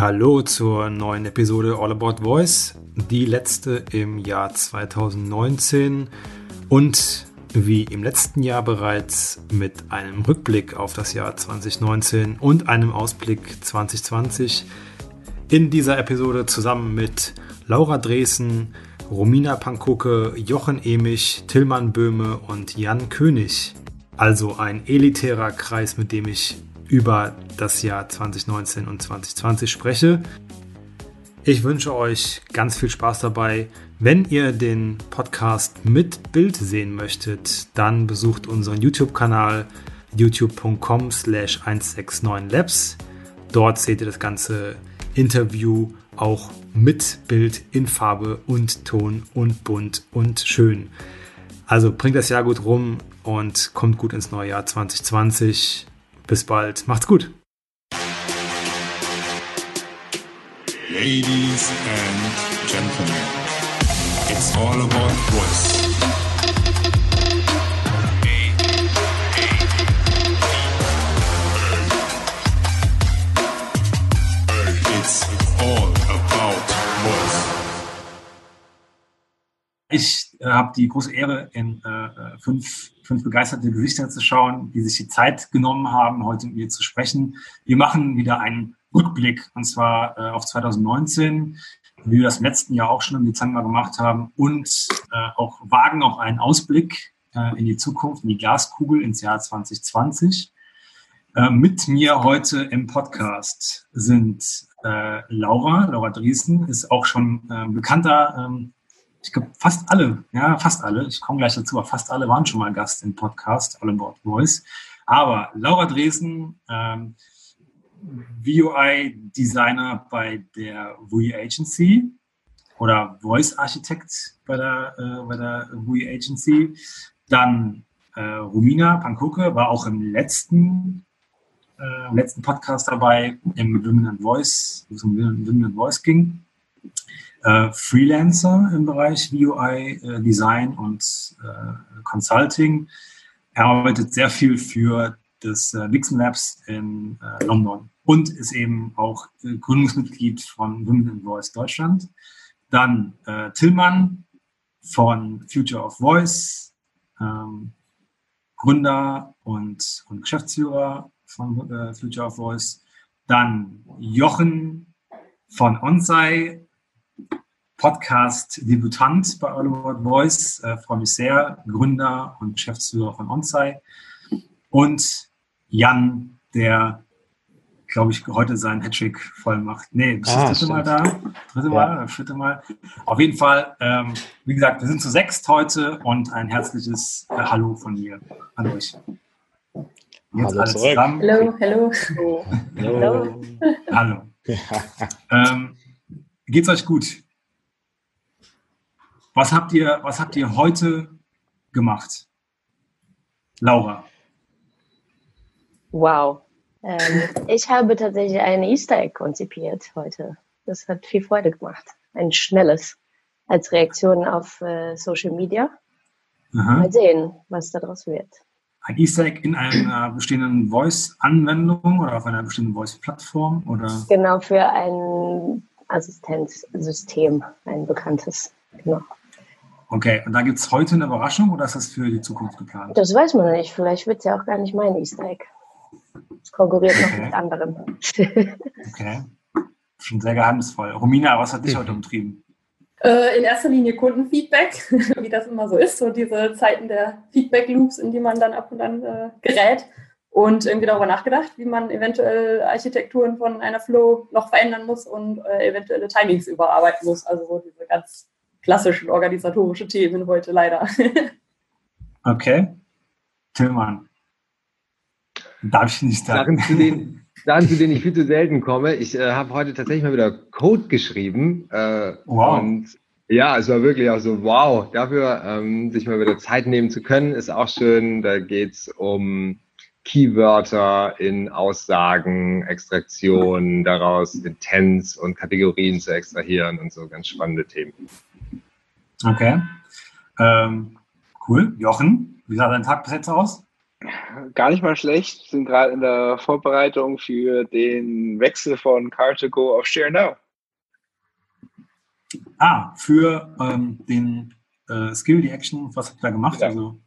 Hallo zur neuen Episode All About Voice, die letzte im Jahr 2019 und wie im letzten Jahr bereits mit einem Rückblick auf das Jahr 2019 und einem Ausblick 2020 in dieser Episode zusammen mit Laura Dresen, Romina Pankoke, Jochen Emich, Tillmann Böhme und Jan König. Also ein elitärer Kreis, mit dem ich über das Jahr 2019 und 2020 spreche. Ich wünsche euch ganz viel Spaß dabei. Wenn ihr den Podcast mit Bild sehen möchtet, dann besucht unseren YouTube-Kanal youtube.com slash 169labs. Dort seht ihr das ganze Interview auch mit Bild in Farbe und Ton und bunt und schön. Also bringt das Jahr gut rum und kommt gut ins neue Jahr 2020. Bis bald. Macht's gut. Ladies and Gentlemen, it's all about voice. It's all about voice. Ich äh, habe die große Ehre, in äh, äh, fünf, fünf begeisterte Gesichter zu schauen, die sich die Zeit genommen haben, heute mit mir zu sprechen. Wir machen wieder einen Rückblick, und zwar äh, auf 2019, wie wir das im letzten Jahr auch schon im Dezember gemacht haben, und äh, auch wagen auch einen Ausblick äh, in die Zukunft, in die Glaskugel ins Jahr 2020. Äh, mit mir heute im Podcast sind äh, Laura, Laura Driesen, ist auch schon äh, bekannter ähm, ich glaube, fast alle, ja, fast alle, ich komme gleich dazu, aber fast alle waren schon mal Gast im Podcast All About Voice. Aber Laura Dresen, ähm, VUI-Designer bei der VUI Agency oder Voice Architect bei der, äh, bei der VUI Agency. Dann äh, Romina Pankoke war auch im letzten, äh, letzten Podcast dabei, im Women and Voice, wo es um Women and Voice ging äh, Freelancer im Bereich VUI, äh, Design und äh, Consulting. Er arbeitet sehr viel für das äh, Nixon Labs in äh, London und ist eben auch äh, Gründungsmitglied von Women in Voice Deutschland. Dann äh, Tillmann von Future of Voice, ähm, Gründer und, und Geschäftsführer von äh, Future of Voice. Dann Jochen von Onsei, Podcast-Debutant bei All About Voice. Äh, freue mich sehr. Gründer und Geschäftsführer von Onsei. Und Jan, der, glaube ich, heute seinen Hattrick voll macht. Nee, bist du ah, das dritte Mal da? Dritte Mal, ja. vierte Mal. Auf jeden Fall, ähm, wie gesagt, wir sind zu sechst heute und ein herzliches äh, Hallo von mir an euch. Jetzt hallo alle zurück. zusammen. Hallo, hallo. Hallo. Hallo. hallo. ähm, geht's euch gut? Was habt ihr, was habt ihr heute gemacht? Laura. Wow. Ähm, ich habe tatsächlich ein Easter Egg konzipiert heute. Das hat viel Freude gemacht. Ein schnelles als Reaktion auf äh, Social Media. Aha. Mal sehen, was daraus wird. Ein Easter Egg in einer bestehenden Voice-Anwendung oder auf einer bestehenden Voice-Plattform? Genau, für ein Assistenzsystem, ein bekanntes. Genau. Okay, und da gibt es heute eine Überraschung oder ist das für die Zukunft geplant? Das weiß man nicht. Vielleicht wird es ja auch gar nicht mein Easter Egg. Es konkurriert okay. noch mit anderen. okay. Schon sehr geheimnisvoll. Romina, was hat dich heute umtrieben? Äh, in erster Linie Kundenfeedback, wie das immer so ist, so diese Zeiten der Feedback-Loops, in die man dann ab und an äh, gerät und irgendwie darüber nachgedacht, wie man eventuell Architekturen von einer Flow noch verändern muss und äh, eventuelle Timings überarbeiten muss. Also diese ganz klassischen organisatorischen Themen heute leider. okay. Tillmann. Darf ich nicht sagen. Sachen, zu denen, Sachen, zu denen ich viel zu selten komme. Ich äh, habe heute tatsächlich mal wieder Code geschrieben. Äh, wow. Und ja, es war wirklich auch so, wow, dafür ähm, sich mal wieder Zeit nehmen zu können, ist auch schön. Da geht es um Keywörter in Aussagen, Extraktion, daraus Intents und Kategorien zu extrahieren und so ganz spannende Themen. Okay. Ähm, cool. Jochen, wie sah dein Tag bis jetzt aus? Gar nicht mal schlecht. Sind gerade in der Vorbereitung für den Wechsel von Car2Go auf ShareNow. Ah, für ähm, den äh, Skill, die Action, was habt ihr da gemacht? Ja. Also,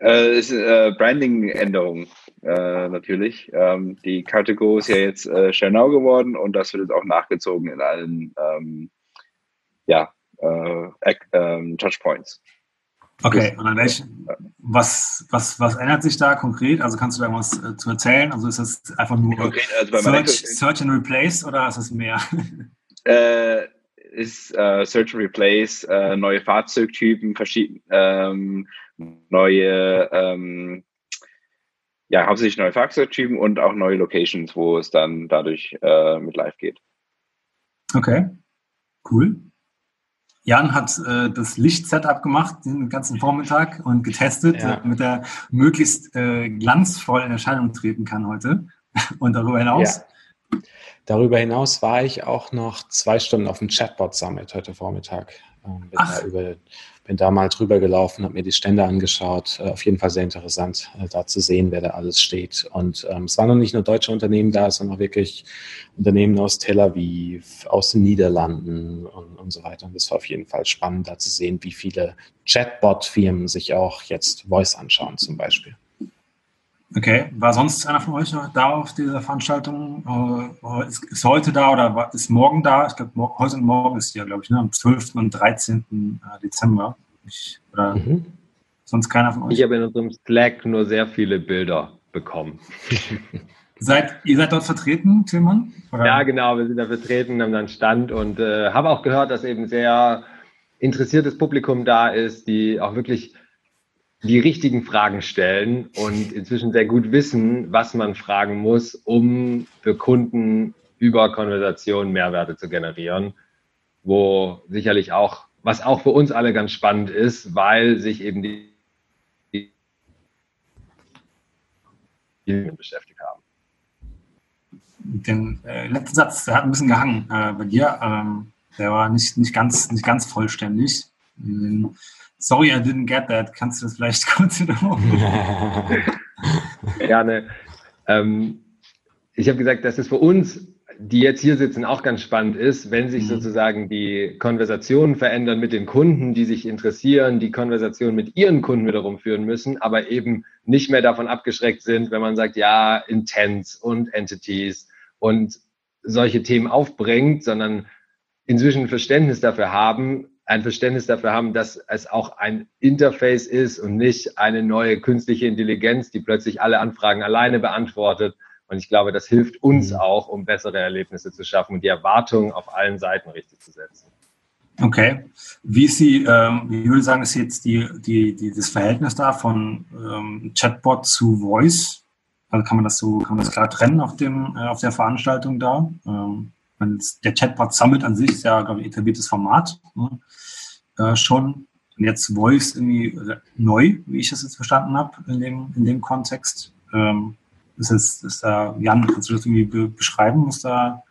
äh, ist äh, Branding-Änderung äh, natürlich. Ähm, die Car2Go ist ja jetzt äh, ShareNow geworden und das wird jetzt auch nachgezogen in allen ähm, ja, äh, ähm, Touchpoints. Okay, und an welchen, was, was, was ändert sich da konkret? Also kannst du da irgendwas äh, zu erzählen? Also ist das einfach nur okay, also Search, Search and Replace oder ist es mehr? Ist äh, Search and Replace, äh, neue Fahrzeugtypen, verschiedene ähm, neue, ähm, ja, hauptsächlich neue Fahrzeugtypen und auch neue Locations, wo es dann dadurch äh, mit live geht. Okay, cool. Jan hat äh, das Licht-Setup gemacht den ganzen Vormittag und getestet, ja. damit er möglichst äh, glanzvoll in Erscheinung treten kann heute. Und darüber hinaus? Ja. Darüber hinaus war ich auch noch zwei Stunden auf dem Chatbot Summit heute Vormittag. Ähm, bin, da über, bin, da mal drüber gelaufen, habe mir die Stände angeschaut. Äh, auf jeden Fall sehr interessant, äh, da zu sehen, wer da alles steht. Und ähm, es waren noch nicht nur deutsche Unternehmen da, sondern wirklich Unternehmen aus Tel Aviv, aus den Niederlanden und, und so weiter. Und es war auf jeden Fall spannend, da zu sehen, wie viele Chatbot-Firmen sich auch jetzt Voice anschauen, zum Beispiel. Okay, war sonst einer von euch da auf dieser Veranstaltung? Äh, ist, ist, heute da oder ist morgen da? Ich glaube, heute und morgen ist ja, glaube ich, ne? am 12. und 13. Äh, Dezember. Ich, oder mhm. sonst keiner von euch? Ich habe in unserem Slack nur sehr viele Bilder bekommen. seid, ihr seid dort vertreten, Tillmann? Oder? Ja, genau, wir sind da vertreten, haben dann Stand und äh, habe auch gehört, dass eben sehr interessiertes Publikum da ist, die auch wirklich die richtigen Fragen stellen und inzwischen sehr gut wissen, was man fragen muss, um für Kunden über Konversationen Mehrwerte zu generieren, wo sicherlich auch, was auch für uns alle ganz spannend ist, weil sich eben die, die beschäftigt haben. Den äh, letzten Satz, der hat ein bisschen gehangen äh, bei dir. Ähm, der war nicht, nicht, ganz, nicht ganz vollständig. Ähm, Sorry, I didn't get that. Kannst du das vielleicht kurz wiederholen? Gerne. Ähm, ich habe gesagt, dass es für uns, die jetzt hier sitzen, auch ganz spannend ist, wenn sich mhm. sozusagen die Konversationen verändern mit den Kunden, die sich interessieren, die Konversationen mit ihren Kunden wiederum führen müssen, aber eben nicht mehr davon abgeschreckt sind, wenn man sagt, ja, Intents und Entities und solche Themen aufbringt, sondern inzwischen Verständnis dafür haben, ein Verständnis dafür haben, dass es auch ein Interface ist und nicht eine neue künstliche Intelligenz, die plötzlich alle Anfragen alleine beantwortet. Und ich glaube, das hilft uns mhm. auch, um bessere Erlebnisse zu schaffen und die Erwartungen auf allen Seiten richtig zu setzen. Okay. Wie ist die, ähm, wie würde ich sagen, ist jetzt die, die, die, das Verhältnis da von ähm, Chatbot zu Voice? Also kann man das so, kann man das klar trennen auf dem, äh, auf der Veranstaltung da? Ähm, der Chatbot Summit an sich ist ja, glaube ich, etabliertes Format. Ne? Äh, schon. Und jetzt Voice irgendwie neu, wie ich das jetzt verstanden habe, in dem, in dem Kontext. Ähm, ist es, ist da, Jan, kannst du das irgendwie be beschreiben, was da,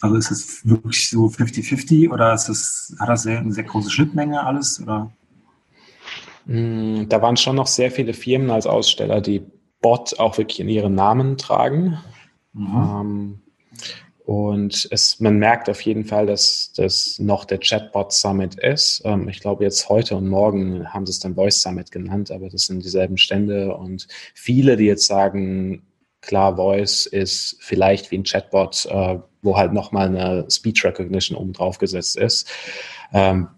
also ist es wirklich so 50-50 oder ist das, hat das sehr, eine sehr große Schnittmenge alles, oder? Mm, da waren schon noch sehr viele Firmen als Aussteller, die Bot auch wirklich in ihren Namen tragen. Mhm. Ähm, und es, man merkt auf jeden Fall, dass das noch der Chatbot Summit ist. Ähm, ich glaube, jetzt heute und morgen haben sie es dann Voice Summit genannt, aber das sind dieselben Stände. Und viele, die jetzt sagen, klar, Voice ist vielleicht wie ein Chatbot, äh, wo halt nochmal eine Speech Recognition oben drauf gesetzt ist. Ähm,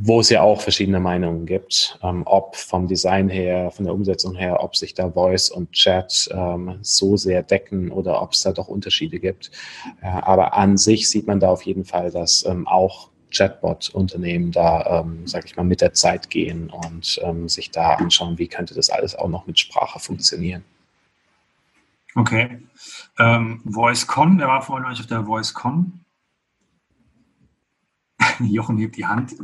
wo es ja auch verschiedene Meinungen gibt, ähm, ob vom Design her, von der Umsetzung her, ob sich da Voice und Chat ähm, so sehr decken oder ob es da doch Unterschiede gibt. Äh, aber an sich sieht man da auf jeden Fall, dass ähm, auch Chatbot-Unternehmen da, ähm, sage ich mal, mit der Zeit gehen und ähm, sich da anschauen, wie könnte das alles auch noch mit Sprache funktionieren. Okay. Ähm, VoiceCon, wer war vorhin euch auf der VoiceCon? Jochen hebt die Hand.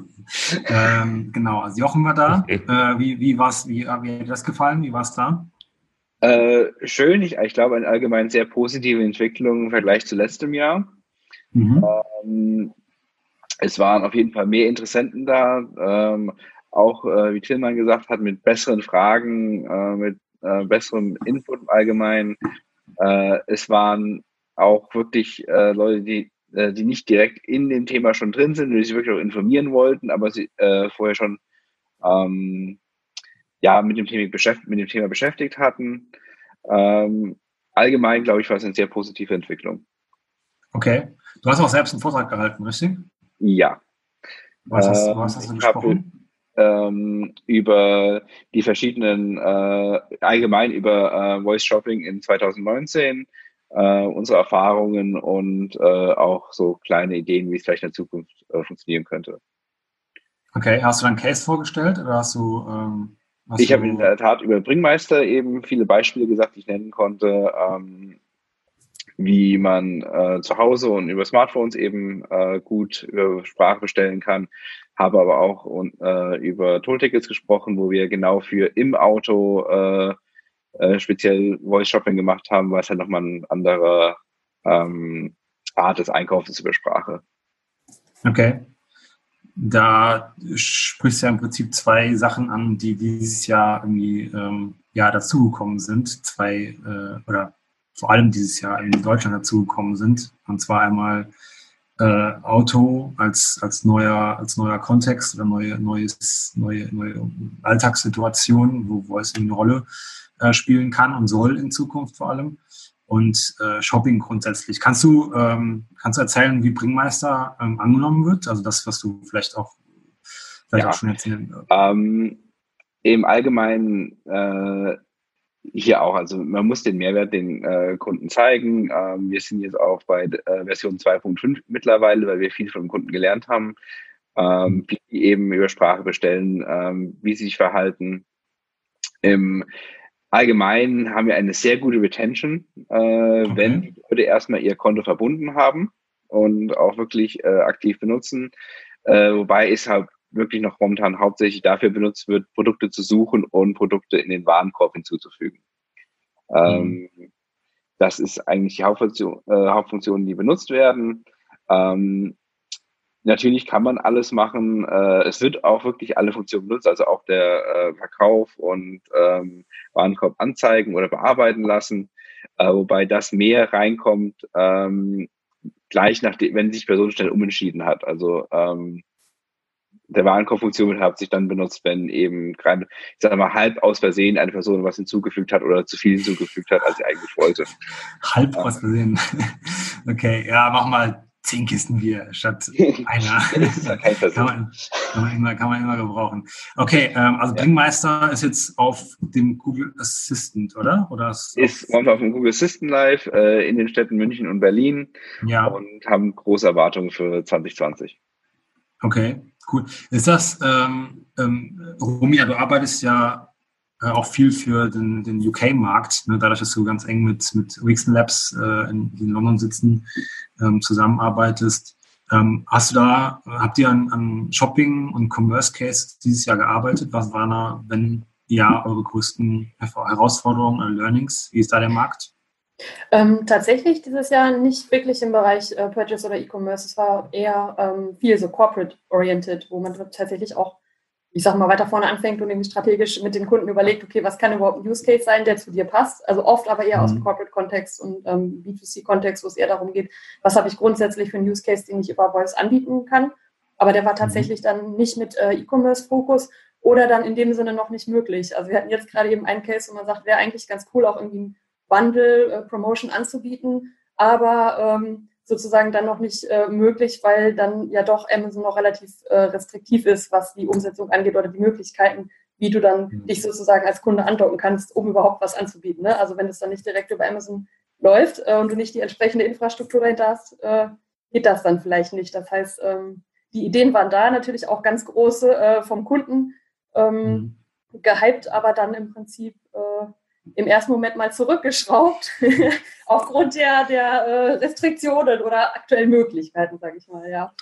Ähm, genau, also Jochen war da. Äh, wie wie, war's, wie, wie hat dir das gefallen? Wie war es da? Äh, schön, ich, ich glaube, eine allgemein sehr positive Entwicklung im Vergleich zu letztem Jahr. Mhm. Ähm, es waren auf jeden Fall mehr Interessenten da, ähm, auch, äh, wie Tillmann gesagt hat, mit besseren Fragen, äh, mit äh, besseren Input im Allgemeinen. Äh, es waren auch wirklich äh, Leute, die, äh, die nicht direkt in dem Thema schon drin sind, die sich wirklich auch informieren wollten, aber sie äh, vorher schon ähm, ja, mit dem, Thema beschäftigt, mit dem Thema beschäftigt hatten. Ähm, allgemein, glaube ich, war es eine sehr positive Entwicklung. Okay. Du hast auch selbst einen Vortrag gehalten, richtig? Ja. Was hast, ähm, was hast du gesprochen? ähm, über die verschiedenen, äh, allgemein über äh, Voice Shopping in 2019, äh, unsere Erfahrungen und äh, auch so kleine Ideen, wie es vielleicht in der Zukunft äh, funktionieren könnte. Okay, hast du dann Case vorgestellt oder hast du. Ähm, hast ich habe in der Tat über Bringmeister eben viele Beispiele gesagt, die ich nennen konnte. Ähm, wie man äh, zu Hause und über Smartphones eben äh, gut über Sprache bestellen kann. Habe aber auch äh, über Tolltickets gesprochen, wo wir genau für im Auto äh, äh, speziell Voice Shopping gemacht haben, weil es halt nochmal eine andere ähm, Art des Einkaufs über Sprache. Okay. Da sprichst du ja im Prinzip zwei Sachen an, die dieses Jahr irgendwie ähm, ja, dazugekommen sind. Zwei äh, oder vor allem dieses Jahr in Deutschland dazugekommen sind. Und zwar einmal äh, Auto als, als, neuer, als neuer Kontext oder neue, neues, neue, neue Alltagssituation, wo Voice eine Rolle äh, spielen kann und soll in Zukunft vor allem. Und äh, Shopping grundsätzlich. Kannst du, ähm, kannst du erzählen, wie Bringmeister ähm, angenommen wird? Also das, was du vielleicht auch, vielleicht ja. auch schon erzählen ähm, Im Allgemeinen äh, hier auch, also man muss den Mehrwert den äh, Kunden zeigen. Ähm, wir sind jetzt auch bei äh, Version 2.5 mittlerweile, weil wir viel von dem Kunden gelernt haben, ähm, wie die eben über Sprache bestellen, ähm, wie sie sich verhalten. Im Allgemeinen haben wir eine sehr gute Retention, äh, okay. wenn die Leute erstmal ihr Konto verbunden haben und auch wirklich äh, aktiv benutzen. Äh, wobei es halt wirklich noch momentan hauptsächlich dafür benutzt wird, Produkte zu suchen und Produkte in den Warenkorb hinzuzufügen. Ähm, mhm. das ist eigentlich die Hauptfunktion, äh, Hauptfunktionen, die benutzt werden. Ähm, natürlich kann man alles machen. Äh, es wird auch wirklich alle Funktionen benutzt, also auch der äh, Verkauf und ähm, Warenkorb anzeigen oder bearbeiten lassen, äh, wobei das mehr reinkommt ähm, gleich nachdem, wenn sich Person schnell umentschieden hat. Also ähm, der Warenkorbfunktion hat sich dann benutzt, wenn eben gerade, ich sage mal, halb aus Versehen eine Person was hinzugefügt hat oder zu viel hinzugefügt hat, als sie eigentlich wollte. Halb aus Versehen. Okay, ja, mach mal zehn Kisten Bier statt einer. kein kann, man, kann, man immer, kann man immer gebrauchen. Okay, ähm, also ja. Bringmeister ist jetzt auf dem Google Assistant, oder? oder ist, ist auf dem Google Assistant Live äh, in den Städten München und Berlin ja. und haben große Erwartungen für 2020. Okay, cool. Ist das, ähm, ähm, Romia, du arbeitest ja äh, auch viel für den, den UK-Markt, ne, dadurch, dass du ganz eng mit, mit Wixen Labs äh, in, in, London sitzen, ähm, zusammenarbeitest. Ähm, hast du da, habt ihr an, an Shopping und Commerce Case dieses Jahr gearbeitet? Was waren da, wenn ja, eure größten Herausforderungen oder Learnings? Wie ist da der Markt? Ähm, tatsächlich dieses Jahr nicht wirklich im Bereich äh, Purchase oder E-Commerce. Es war eher ähm, viel so corporate-oriented, wo man tatsächlich auch, ich sag mal, weiter vorne anfängt und irgendwie strategisch mit den Kunden überlegt, okay, was kann überhaupt ein Use Case sein, der zu dir passt? Also oft aber eher mhm. aus dem Corporate-Kontext und ähm, B2C-Kontext, wo es eher darum geht, was habe ich grundsätzlich für einen Use Case, den ich über Voice anbieten kann. Aber der war mhm. tatsächlich dann nicht mit äh, E-Commerce-Fokus oder dann in dem Sinne noch nicht möglich. Also wir hatten jetzt gerade eben einen Case, wo man sagt, wäre eigentlich ganz cool, auch irgendwie ein Bundle äh, Promotion anzubieten, aber ähm, sozusagen dann noch nicht äh, möglich, weil dann ja doch Amazon noch relativ äh, restriktiv ist, was die Umsetzung angeht oder die Möglichkeiten, wie du dann mhm. dich sozusagen als Kunde andocken kannst, um überhaupt was anzubieten. Ne? Also wenn es dann nicht direkt über Amazon läuft äh, und du nicht die entsprechende Infrastruktur dahinter hast, äh, geht das dann vielleicht nicht. Das heißt, ähm, die Ideen waren da natürlich auch ganz große äh, vom Kunden, ähm, mhm. gehypt, aber dann im Prinzip äh, im ersten Moment mal zurückgeschraubt, aufgrund der, der äh, Restriktionen oder aktuellen Möglichkeiten, sage ich mal, ja.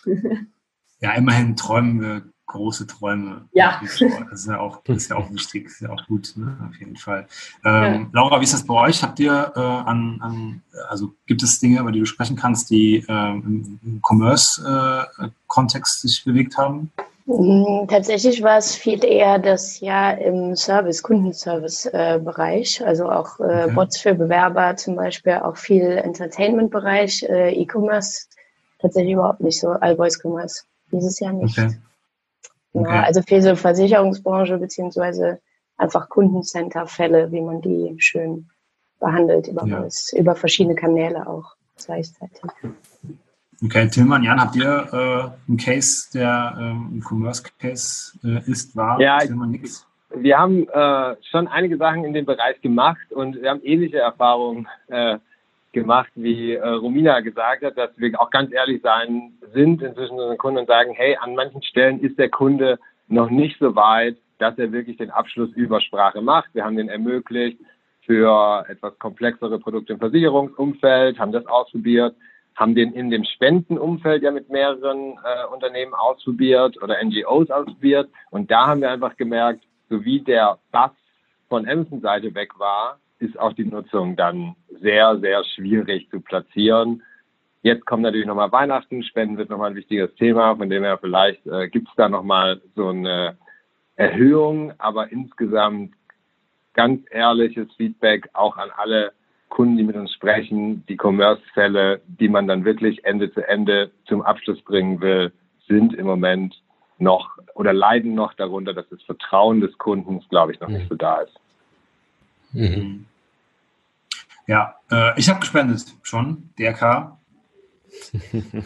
Ja, immerhin träumen wir große Träume. Ja. Das ist ja auch, ist ja auch wichtig, das ist ja auch gut, ne? auf jeden Fall. Ähm, ja. Laura, wie ist das bei euch? Habt ihr äh, an, an, also gibt es Dinge, über die du sprechen kannst, die ähm, im Commerce-Kontext äh, sich bewegt haben? Mm, tatsächlich war es viel eher das ja im Service, Kundenservice-Bereich, äh, also auch äh, okay. Bots für Bewerber zum Beispiel, auch viel Entertainment-Bereich, äh, E-Commerce, tatsächlich überhaupt nicht so, all Voice Commerce, dieses Jahr nicht. Okay. Okay. Ja, also viel so Versicherungsbranche beziehungsweise einfach Kundencenter-Fälle, wie man die schön behandelt über, ja. über verschiedene Kanäle auch gleichzeitig. Okay, Tillmann, Jan, habt ihr äh, einen Case, der ähm, ein Commerce-Case äh, ist, war? Ja, nix? wir haben äh, schon einige Sachen in dem Bereich gemacht und wir haben ähnliche Erfahrungen äh, gemacht, wie äh, Romina gesagt hat, dass wir auch ganz ehrlich sein sind inzwischen unseren Kunden und sagen, hey, an manchen Stellen ist der Kunde noch nicht so weit, dass er wirklich den Abschluss über Sprache macht. Wir haben den ermöglicht für etwas komplexere Produkte im Versicherungsumfeld, haben das ausprobiert haben den in dem Spendenumfeld ja mit mehreren äh, Unternehmen ausprobiert oder NGOs ausprobiert. Und da haben wir einfach gemerkt, so wie der Bass von Amazon-Seite weg war, ist auch die Nutzung dann sehr, sehr schwierig zu platzieren. Jetzt kommt natürlich nochmal Weihnachten, Spenden wird nochmal ein wichtiges Thema, von dem her vielleicht äh, gibt es da nochmal so eine Erhöhung, aber insgesamt ganz ehrliches Feedback auch an alle Kunden, die mit uns sprechen, die Commerce-Fälle, die man dann wirklich Ende zu Ende zum Abschluss bringen will, sind im Moment noch oder leiden noch darunter, dass das Vertrauen des Kundens, glaube ich, noch nicht so da ist. Mhm. Ja, äh, ich habe gespendet schon, DRK.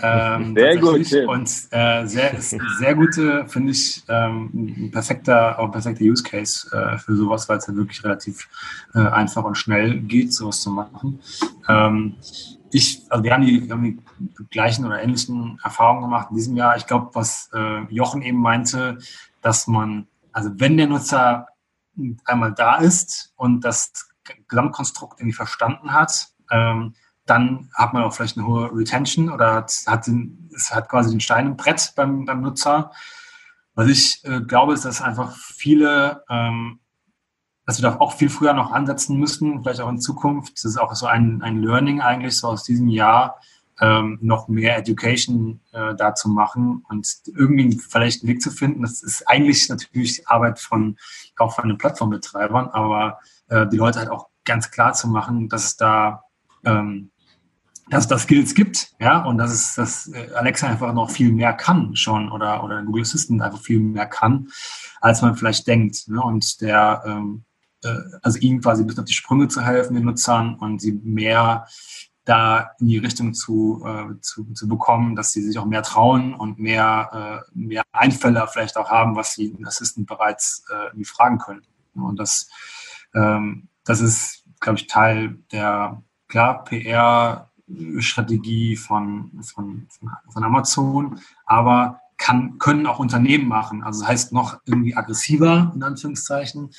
Ähm, sehr gut. Und äh, sehr, sehr gute, finde ich, ähm, ein perfekter, auch ein perfekter Use Case äh, für sowas, weil es ja wirklich relativ äh, einfach und schnell geht, sowas zu machen. Ähm, ich, also wir haben, die, wir haben die gleichen oder ähnlichen Erfahrungen gemacht in diesem Jahr. Ich glaube, was äh, Jochen eben meinte, dass man, also wenn der Nutzer einmal da ist und das Gesamtkonstrukt irgendwie verstanden hat, ähm, dann hat man auch vielleicht eine hohe Retention oder hat, den, es hat quasi den Stein im Brett beim, beim Nutzer. Was ich äh, glaube, ist, dass einfach viele, ähm, dass wir da auch viel früher noch ansetzen müssten, vielleicht auch in Zukunft. Das ist auch so ein, ein Learning eigentlich so aus diesem Jahr, ähm, noch mehr Education äh, da zu machen und irgendwie vielleicht einen Weg zu finden. Das ist eigentlich natürlich Arbeit von auch von den Plattformbetreibern, aber äh, die Leute halt auch ganz klar zu machen, dass es da ähm, dass es da Skills gibt, ja, und dass es, dass äh, Alexa einfach noch viel mehr kann schon oder, oder Google Assistant einfach viel mehr kann, als man vielleicht denkt. Ne? Und der, ähm, äh, also ihnen quasi ein bisschen auf die Sprünge zu helfen, den Nutzern, und sie mehr da in die Richtung zu, äh, zu, zu bekommen, dass sie sich auch mehr trauen und mehr, äh, mehr Einfälle vielleicht auch haben, was sie den Assistant bereits äh, fragen können. Und das, ähm, das ist, glaube ich, Teil der, klar, PR, Strategie von, von, von Amazon, aber kann, können auch Unternehmen machen. Also das heißt noch irgendwie aggressiver, in Anführungszeichen,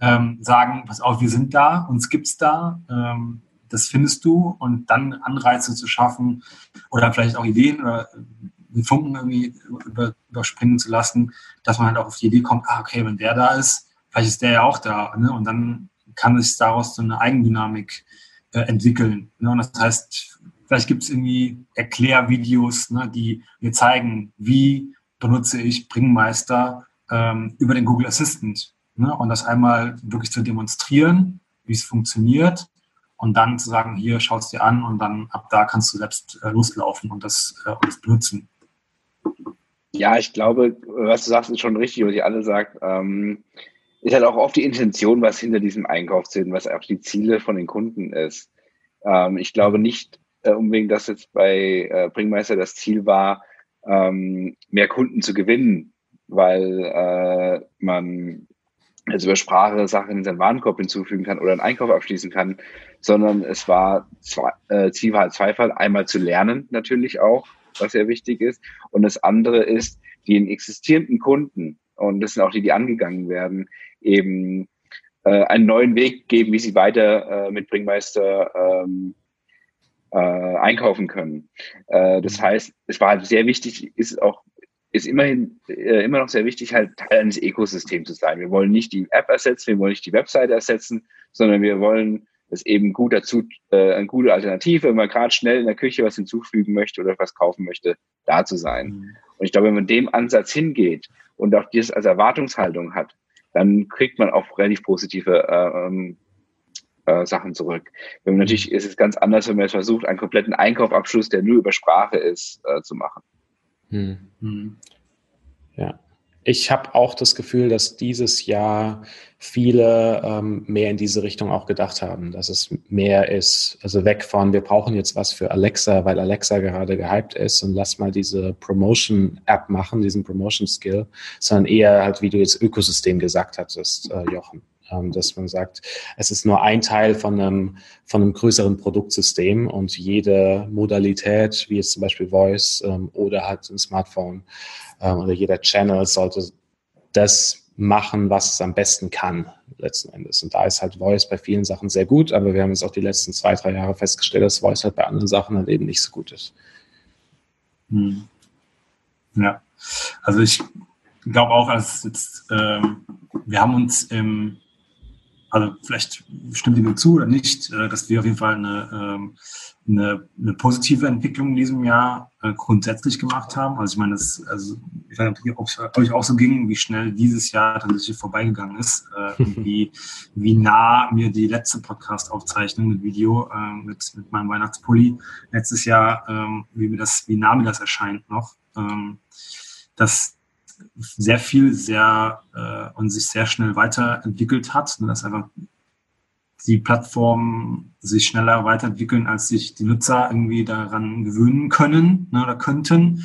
ähm, sagen, pass auf, wir sind da, uns gibt's da, ähm, das findest du und dann Anreize zu schaffen oder vielleicht auch Ideen oder den Funken irgendwie über, überspringen zu lassen, dass man halt auch auf die Idee kommt, ah, okay, wenn der da ist, vielleicht ist der ja auch da. Ne? Und dann kann sich daraus so eine Eigendynamik äh, entwickeln. Ne? Und das heißt, Vielleicht gibt es irgendwie Erklärvideos, ne, die mir zeigen, wie benutze ich Bringmeister ähm, über den Google Assistant. Ne, und das einmal wirklich zu demonstrieren, wie es funktioniert und dann zu sagen, hier schau es dir an und dann ab da kannst du selbst äh, loslaufen und das, äh, und das benutzen. Ja, ich glaube, was du sagst, ist schon richtig, was ihr alle sagt. Ähm, ist halt auch oft die Intention, was hinter diesem Einkauf sind, was auch die Ziele von den Kunden ist. Ähm, ich glaube nicht, äh, unbedingt, dass jetzt bei äh, Bringmeister das Ziel war, ähm, mehr Kunden zu gewinnen, weil äh, man jetzt über Sprache Sachen in seinen Warenkorb hinzufügen kann oder einen Einkauf abschließen kann, sondern es war zwei, äh, Ziel war halt zweifach einmal zu lernen natürlich auch, was sehr wichtig ist, und das andere ist, den existierenden Kunden und das sind auch die, die angegangen werden, eben äh, einen neuen Weg geben, wie sie weiter äh, mit Bringmeister ähm, äh, einkaufen können. Äh, das mhm. heißt, es war halt sehr wichtig, ist auch ist immerhin äh, immer noch sehr wichtig, halt Teil eines Ökosystems zu sein. Wir wollen nicht die App ersetzen, wir wollen nicht die Webseite ersetzen, sondern wir wollen es eben gut dazu, äh, eine gute Alternative, wenn man gerade schnell in der Küche was hinzufügen möchte oder was kaufen möchte, da zu sein. Mhm. Und ich glaube, wenn man dem Ansatz hingeht und auch das als Erwartungshaltung hat, dann kriegt man auch relativ positive äh, ähm, äh, Sachen zurück. Wenn natürlich ist es ganz anders, wenn man jetzt versucht, einen kompletten Einkaufabschluss, der nur über Sprache ist, äh, zu machen. Hm. Hm. Ja. Ich habe auch das Gefühl, dass dieses Jahr viele ähm, mehr in diese Richtung auch gedacht haben, dass es mehr ist, also weg von, wir brauchen jetzt was für Alexa, weil Alexa gerade gehypt ist und lass mal diese Promotion-App machen, diesen Promotion-Skill, sondern eher halt, wie du jetzt Ökosystem gesagt hattest, äh, Jochen dass man sagt, es ist nur ein Teil von einem, von einem größeren Produktsystem und jede Modalität, wie jetzt zum Beispiel Voice ähm, oder halt ein Smartphone, ähm, oder jeder Channel sollte das machen, was es am besten kann, letzten Endes. Und da ist halt Voice bei vielen Sachen sehr gut, aber wir haben jetzt auch die letzten zwei, drei Jahre festgestellt, dass Voice halt bei anderen Sachen halt eben nicht so gut ist. Hm. Ja, also ich glaube auch, als jetzt, ähm, wir haben uns im also vielleicht stimmt Ihnen zu oder nicht, äh, dass wir auf jeden Fall eine, ähm, eine, eine positive Entwicklung in diesem Jahr äh, grundsätzlich gemacht haben. Also ich meine, das, also ich weiß nicht, ob es euch auch so ging, wie schnell dieses Jahr tatsächlich vorbeigegangen ist, äh, wie, wie nah mir die letzte Podcast-Aufzeichnung mit Video mit, mit meinem Weihnachtspulli letztes Jahr, ähm, wie mir das, wie nah mir das erscheint noch. Ähm, dass sehr viel sehr äh, und sich sehr schnell weiterentwickelt hat, ne, dass einfach die Plattformen sich schneller weiterentwickeln, als sich die Nutzer irgendwie daran gewöhnen können ne, oder könnten.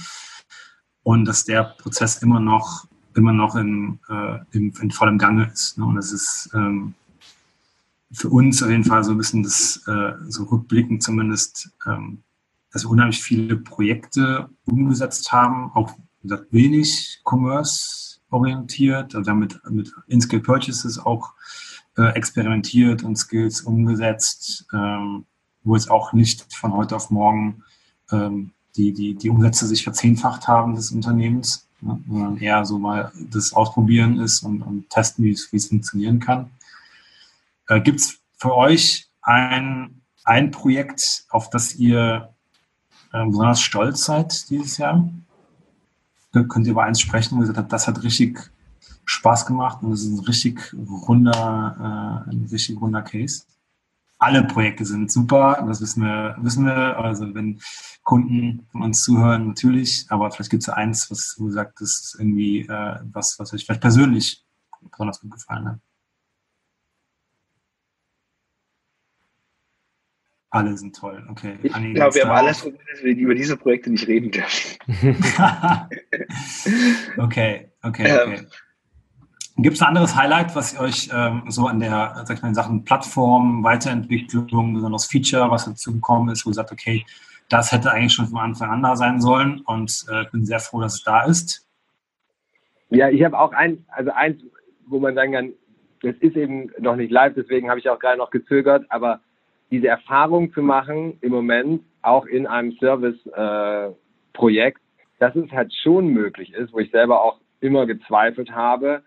Und dass der Prozess immer noch, immer noch in, äh, in, in vollem Gange ist. Ne? Und das ist ähm, für uns auf jeden Fall so ein bisschen das, äh, so rückblickend zumindest, ähm, dass wir unheimlich viele Projekte umgesetzt haben, auch gesagt, wenig Commerce-orientiert. Also wir haben mit, In-Skill Purchases auch äh, experimentiert und Skills umgesetzt, ähm, wo es auch nicht von heute auf morgen ähm, die, die, die Umsätze sich verzehnfacht haben des Unternehmens, ne, sondern eher so mal das Ausprobieren ist und, und testen, wie es, wie es funktionieren kann. Äh, Gibt es für euch ein, ein Projekt, auf das ihr äh, besonders stolz seid dieses Jahr? Könnt ihr über eins sprechen, wo ihr gesagt habt, das hat richtig Spaß gemacht und das ist ein richtig runder, äh, ein richtig runder Case. Alle Projekte sind super, das wissen wir, wissen wir. Also wenn Kunden von uns zuhören, natürlich, aber vielleicht gibt es eins, was wo ihr sagt, das ist irgendwie äh, was, was euch vielleicht persönlich besonders gut gefallen hat. Alle sind toll, okay. Ich glaube, wir haben alles probiert, dass wir über diese Projekte nicht reden dürfen. okay, okay, okay. Ähm, Gibt es ein anderes Highlight, was euch ähm, so an der, sag ich mal, in Sachen Plattform, Weiterentwicklung, besonders Feature, was dazu gekommen ist, wo ihr sagt, okay, das hätte eigentlich schon von Anfang an da sein sollen und äh, bin sehr froh, dass es da ist? Ja, ich habe auch ein, also eins, wo man sagen kann, das ist eben noch nicht live, deswegen habe ich auch gerade noch gezögert, aber diese Erfahrung zu machen im Moment auch in einem Service-Projekt, äh, dass es halt schon möglich ist, wo ich selber auch immer gezweifelt habe,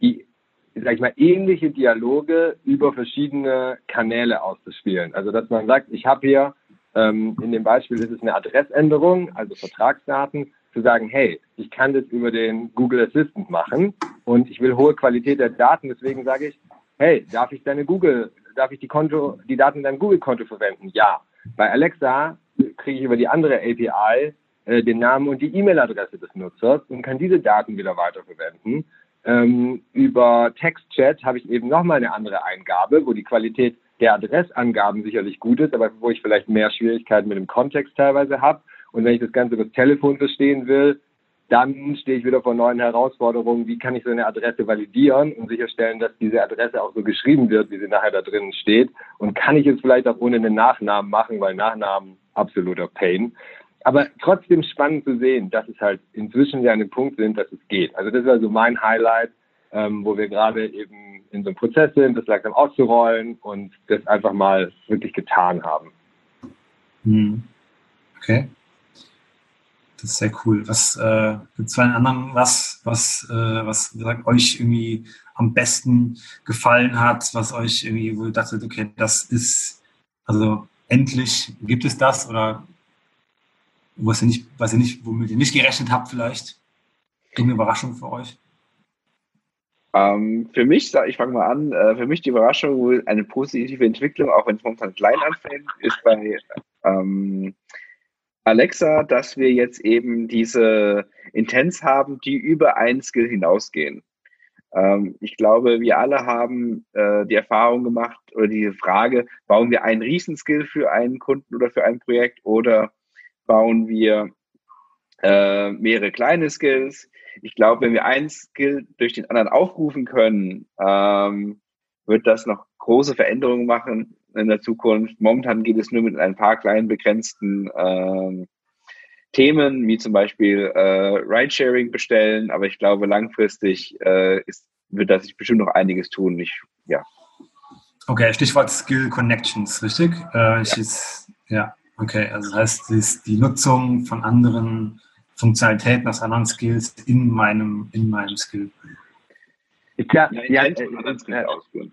die, sag ich mal, ähnliche Dialoge über verschiedene Kanäle auszuspielen. Also dass man sagt, ich habe hier ähm, in dem Beispiel ist es eine Adressänderung, also Vertragsdaten, zu sagen, hey, ich kann das über den Google Assistant machen und ich will hohe Qualität der Daten, deswegen sage ich, hey, darf ich deine Google darf ich die, Konto, die Daten in deinem Google-Konto verwenden? Ja. Bei Alexa kriege ich über die andere API äh, den Namen und die E-Mail-Adresse des Nutzers und kann diese Daten wieder weiterverwenden. Ähm, über TextChat habe ich eben nochmal eine andere Eingabe, wo die Qualität der Adressangaben sicherlich gut ist, aber wo ich vielleicht mehr Schwierigkeiten mit dem Kontext teilweise habe. Und wenn ich das Ganze über das Telefon verstehen will, dann stehe ich wieder vor neuen Herausforderungen. Wie kann ich so eine Adresse validieren und sicherstellen, dass diese Adresse auch so geschrieben wird, wie sie nachher da drinnen steht? Und kann ich es vielleicht auch ohne einen Nachnamen machen, weil Nachnamen absoluter Pain. Aber trotzdem spannend zu sehen, dass es halt inzwischen ja an dem Punkt sind, dass es geht. Also das ist also mein Highlight, ähm, wo wir gerade eben in so einem Prozess sind, das langsam auszurollen und das einfach mal wirklich getan haben. Hm. Okay. Das ist sehr cool. Was äh, gibt es bei den anderen was, was, äh, was sagt, euch irgendwie am besten gefallen hat, was euch irgendwie, wo ihr dachtet, okay, das ist, also endlich gibt es das oder was ihr nicht, was ihr nicht, womit ihr nicht gerechnet habt vielleicht? Irgendeine Überraschung für euch? Ähm, für mich, ich fange mal an, äh, für mich die Überraschung, eine positive Entwicklung, auch wenn es momentan klein anfängt, ist bei ähm, Alexa, dass wir jetzt eben diese Intents haben, die über einen Skill hinausgehen. Ähm, ich glaube, wir alle haben äh, die Erfahrung gemacht oder diese Frage, bauen wir einen Riesenskill für einen Kunden oder für ein Projekt oder bauen wir äh, mehrere kleine Skills? Ich glaube, wenn wir einen Skill durch den anderen aufrufen können, ähm, wird das noch große Veränderungen machen in der Zukunft. Momentan geht es nur mit ein paar kleinen begrenzten ähm, Themen, wie zum Beispiel äh, Ridesharing bestellen, aber ich glaube, langfristig äh, ist, wird da sich bestimmt noch einiges tun. Ich, ja. Okay, Stichwort Skill Connections, richtig? Äh, ich ja. Jetzt, ja, okay. Also das heißt, das die Nutzung von anderen Funktionalitäten aus anderen Skills in meinem, in meinem Skill. Ja, ja, ja, äh, äh,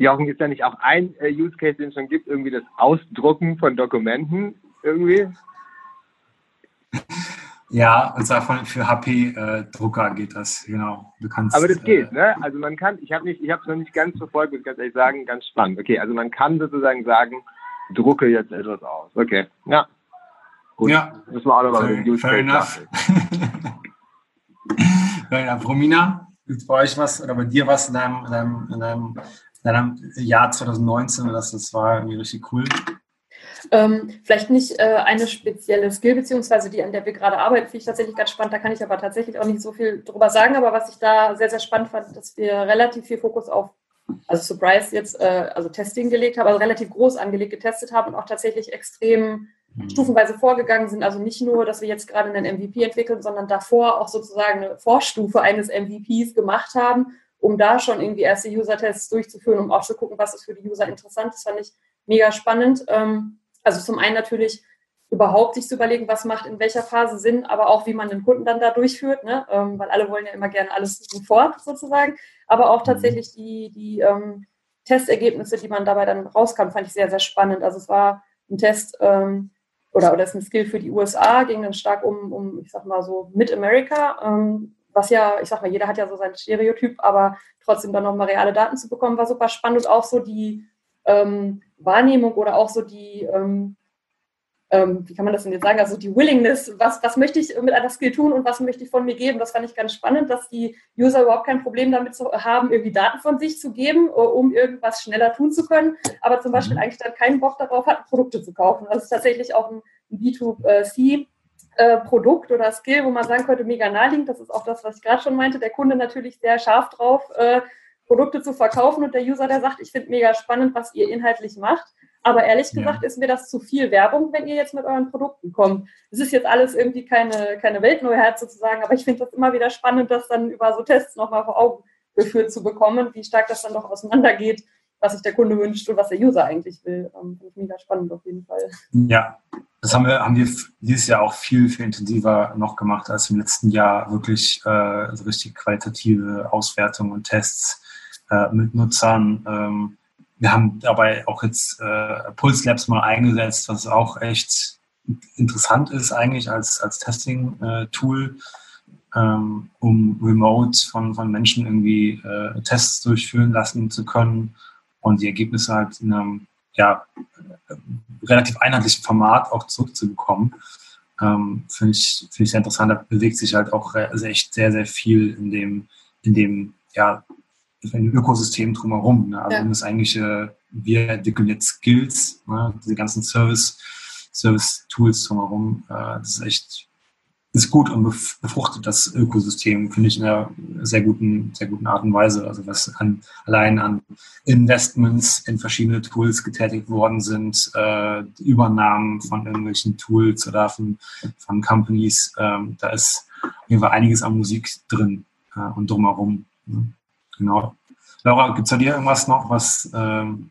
Jochen, ist da nicht auch ein äh, Use Case, den es schon gibt, irgendwie das Ausdrucken von Dokumenten irgendwie? Ja, und zwar von, für HP-Drucker äh, geht das, genau. Du kannst, Aber das geht, äh, ne? Also man kann, ich habe nicht, ich habe es noch nicht ganz verfolgt, muss ich ganz ehrlich sagen, ganz spannend. Okay, also man kann sozusagen sagen, drucke jetzt etwas aus. Okay, ja. Gut. Ja. Müssen wir auch nochmal fair, mit fair enough. fair enough. Romina, gibt es bei euch was oder bei dir was in deinem, in deinem, in deinem, in deinem Jahr 2019, das, das war irgendwie richtig cool? Ähm, vielleicht nicht äh, eine spezielle Skill, beziehungsweise die, an der wir gerade arbeiten, finde ich tatsächlich ganz spannend. Da kann ich aber tatsächlich auch nicht so viel drüber sagen. Aber was ich da sehr, sehr spannend fand, dass wir relativ viel Fokus auf, also Surprise jetzt, äh, also Testing gelegt haben, also relativ groß angelegt getestet haben und auch tatsächlich extrem mhm. stufenweise vorgegangen sind. Also nicht nur, dass wir jetzt gerade einen MVP entwickeln, sondern davor auch sozusagen eine Vorstufe eines MVPs gemacht haben, um da schon irgendwie erste User-Tests durchzuführen, um auch zu gucken, was ist für die User interessant. Das fand ich mega spannend. Ähm, also zum einen natürlich überhaupt sich zu überlegen, was macht in welcher Phase Sinn, aber auch wie man den Kunden dann da durchführt, ne? Ähm, weil alle wollen ja immer gerne alles sofort sozusagen, aber auch mhm. tatsächlich die, die ähm, Testergebnisse, die man dabei dann rauskam, fand ich sehr, sehr spannend. Also es war ein Test ähm, oder, oder ist ein Skill für die USA, ging dann stark um, um ich sag mal so Mid-America, ähm, was ja, ich sag mal, jeder hat ja so sein Stereotyp, aber trotzdem dann nochmal reale Daten zu bekommen, war super spannend und auch so die ähm, Wahrnehmung oder auch so die, ähm, ähm, wie kann man das denn jetzt sagen, also die Willingness, was, was möchte ich mit einer Skill tun und was möchte ich von mir geben, das fand ich ganz spannend, dass die User überhaupt kein Problem damit zu haben, irgendwie Daten von sich zu geben, äh, um irgendwas schneller tun zu können, aber zum Beispiel mhm. eigentlich dann keinen Bock darauf hat, Produkte zu kaufen. Das ist tatsächlich auch ein B2C äh, Produkt oder Skill, wo man sagen könnte, mega naheliegend. Das ist auch das, was ich gerade schon meinte. Der Kunde natürlich sehr scharf drauf, äh, Produkte zu verkaufen und der User, der sagt, ich finde mega spannend, was ihr inhaltlich macht. Aber ehrlich gesagt ja. ist mir das zu viel Werbung, wenn ihr jetzt mit euren Produkten kommt. Es ist jetzt alles irgendwie keine, keine Weltneuheit sozusagen, aber ich finde das immer wieder spannend, das dann über so Tests nochmal vor Augen geführt zu bekommen, wie stark das dann doch auseinandergeht, was sich der Kunde wünscht und was der User eigentlich will. Ähm, finde ich mega spannend auf jeden Fall. Ja, das haben wir, haben wir dieses Jahr auch viel, viel intensiver noch gemacht als im letzten Jahr. Wirklich äh, so richtig qualitative Auswertungen und Tests äh, mit Nutzern. Ähm, wir haben dabei auch jetzt äh, Pulse Labs mal eingesetzt, was auch echt interessant ist eigentlich als, als Testing-Tool, ähm, um remote von, von Menschen irgendwie äh, Tests durchführen lassen zu können und die Ergebnisse halt in einem ja, relativ einheitlichen Format auch zurückzubekommen. Ähm, Finde ich, find ich sehr interessant. Da bewegt sich halt auch also echt sehr, sehr viel in dem, in dem ja, ein Ökosystem drumherum. Ne? Also ja. das eigentlich, äh, wir entwickeln jetzt Skills, ne? diese ganzen Service, Service-Tools drumherum. Äh, das ist echt ist gut und befruchtet das Ökosystem, finde ich, in einer sehr guten, sehr guten Art und Weise. Also was an, allein an Investments in verschiedene Tools getätigt worden sind, äh, Übernahmen von irgendwelchen Tools oder von, von Companies, ähm, da ist Fall einiges an Musik drin äh, und drumherum. Ne? Genau. Laura, gibt es bei dir irgendwas noch, was ähm,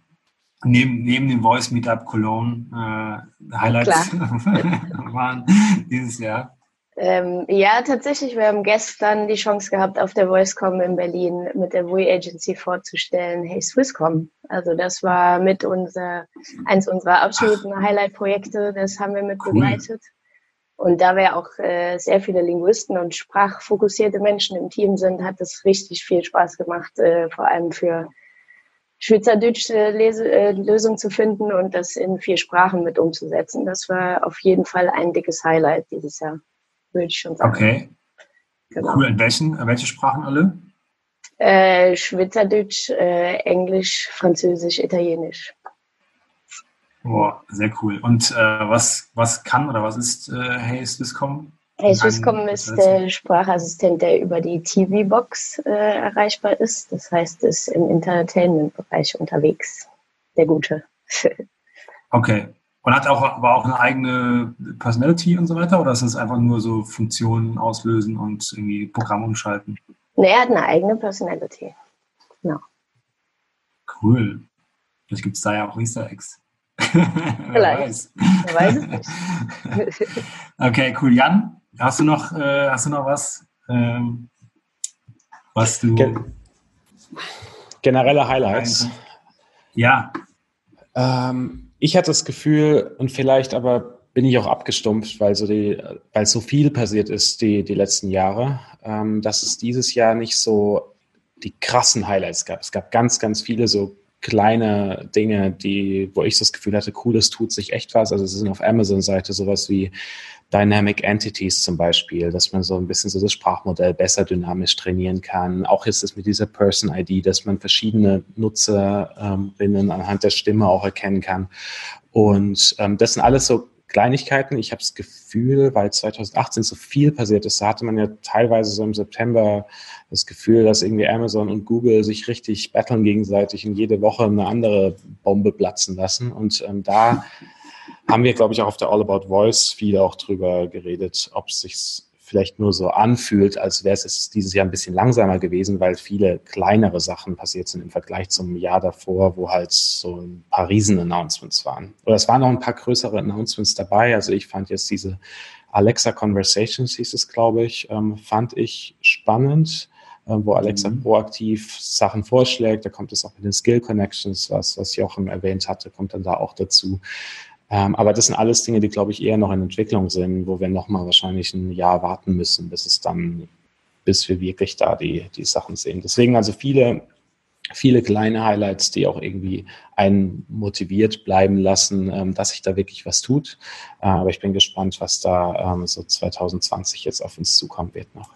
neben, neben dem Voice Meetup Cologne äh, Highlights waren dieses Jahr? Ähm, ja, tatsächlich. Wir haben gestern die Chance gehabt, auf der VoiceCom in Berlin mit der VUI Agency vorzustellen, Hey Swisscom. Also das war mit unser, eins unserer absoluten Highlight-Projekte. Das haben wir mit cool. begleitet. Und da wir auch äh, sehr viele Linguisten und sprachfokussierte Menschen im Team sind, hat es richtig viel Spaß gemacht, äh, vor allem für schweizerdeutsche Lese äh, Lösung zu finden und das in vier Sprachen mit umzusetzen. Das war auf jeden Fall ein dickes Highlight dieses Jahr, würde ich schon sagen. Okay. Genau. Cool. In welchen, welche Sprachen alle? Äh, Schweizerdeutsch, äh, Englisch, Französisch, Italienisch. Oh, sehr cool. Und äh, was, was kann oder was ist äh, Hey Swisscom? Hey Swisscom ist der Sprachassistent, der über die TV-Box äh, erreichbar ist. Das heißt, ist im Entertainment-Bereich unterwegs. Der Gute. okay. Und hat auch, aber auch eine eigene Personality und so weiter? Oder ist das einfach nur so Funktionen auslösen und irgendwie Programm umschalten? Nee, er hat eine eigene Personality. Genau. Cool. Vielleicht gibt es da ja auch Easter Eggs. Vielleicht. weiß. weiß es nicht. okay, cool. Jan, hast du noch, äh, hast du noch was, ähm, was du. Gen generelle Highlights. Ja. Ähm, ich hatte das Gefühl, und vielleicht aber bin ich auch abgestumpft, weil so, die, weil so viel passiert ist die, die letzten Jahre, ähm, dass es dieses Jahr nicht so die krassen Highlights gab. Es gab ganz, ganz viele so kleine Dinge, die, wo ich das Gefühl hatte, cool, es tut sich echt was. Also es sind auf Amazon-Seite sowas wie Dynamic Entities zum Beispiel, dass man so ein bisschen so das Sprachmodell besser dynamisch trainieren kann. Auch ist es mit dieser Person ID, dass man verschiedene Nutzerinnen anhand der Stimme auch erkennen kann. Und ähm, das sind alles so Kleinigkeiten. Ich habe das Gefühl, weil 2018 so viel passiert ist, da hatte man ja teilweise so im September das Gefühl, dass irgendwie Amazon und Google sich richtig battlen gegenseitig und jede Woche eine andere Bombe platzen lassen. Und ähm, da haben wir, glaube ich, auch auf der All About Voice viel auch drüber geredet, ob es sich vielleicht nur so anfühlt, als wäre es dieses Jahr ein bisschen langsamer gewesen, weil viele kleinere Sachen passiert sind im Vergleich zum Jahr davor, wo halt so ein paar Riesen-Announcements waren. Oder es waren noch ein paar größere Announcements dabei. Also ich fand jetzt diese Alexa Conversations, hieß es, glaube ich, ähm, fand ich spannend, äh, wo Alexa mhm. proaktiv Sachen vorschlägt. Da kommt es auch mit den Skill Connections, was, was Jochen erwähnt hatte, kommt dann da auch dazu. Ähm, aber das sind alles Dinge, die, glaube ich, eher noch in Entwicklung sind, wo wir nochmal wahrscheinlich ein Jahr warten müssen, bis es dann, bis wir wirklich da die, die Sachen sehen. Deswegen also viele, viele kleine Highlights, die auch irgendwie einen motiviert bleiben lassen, ähm, dass sich da wirklich was tut. Äh, aber ich bin gespannt, was da ähm, so 2020 jetzt auf uns zukommen wird noch.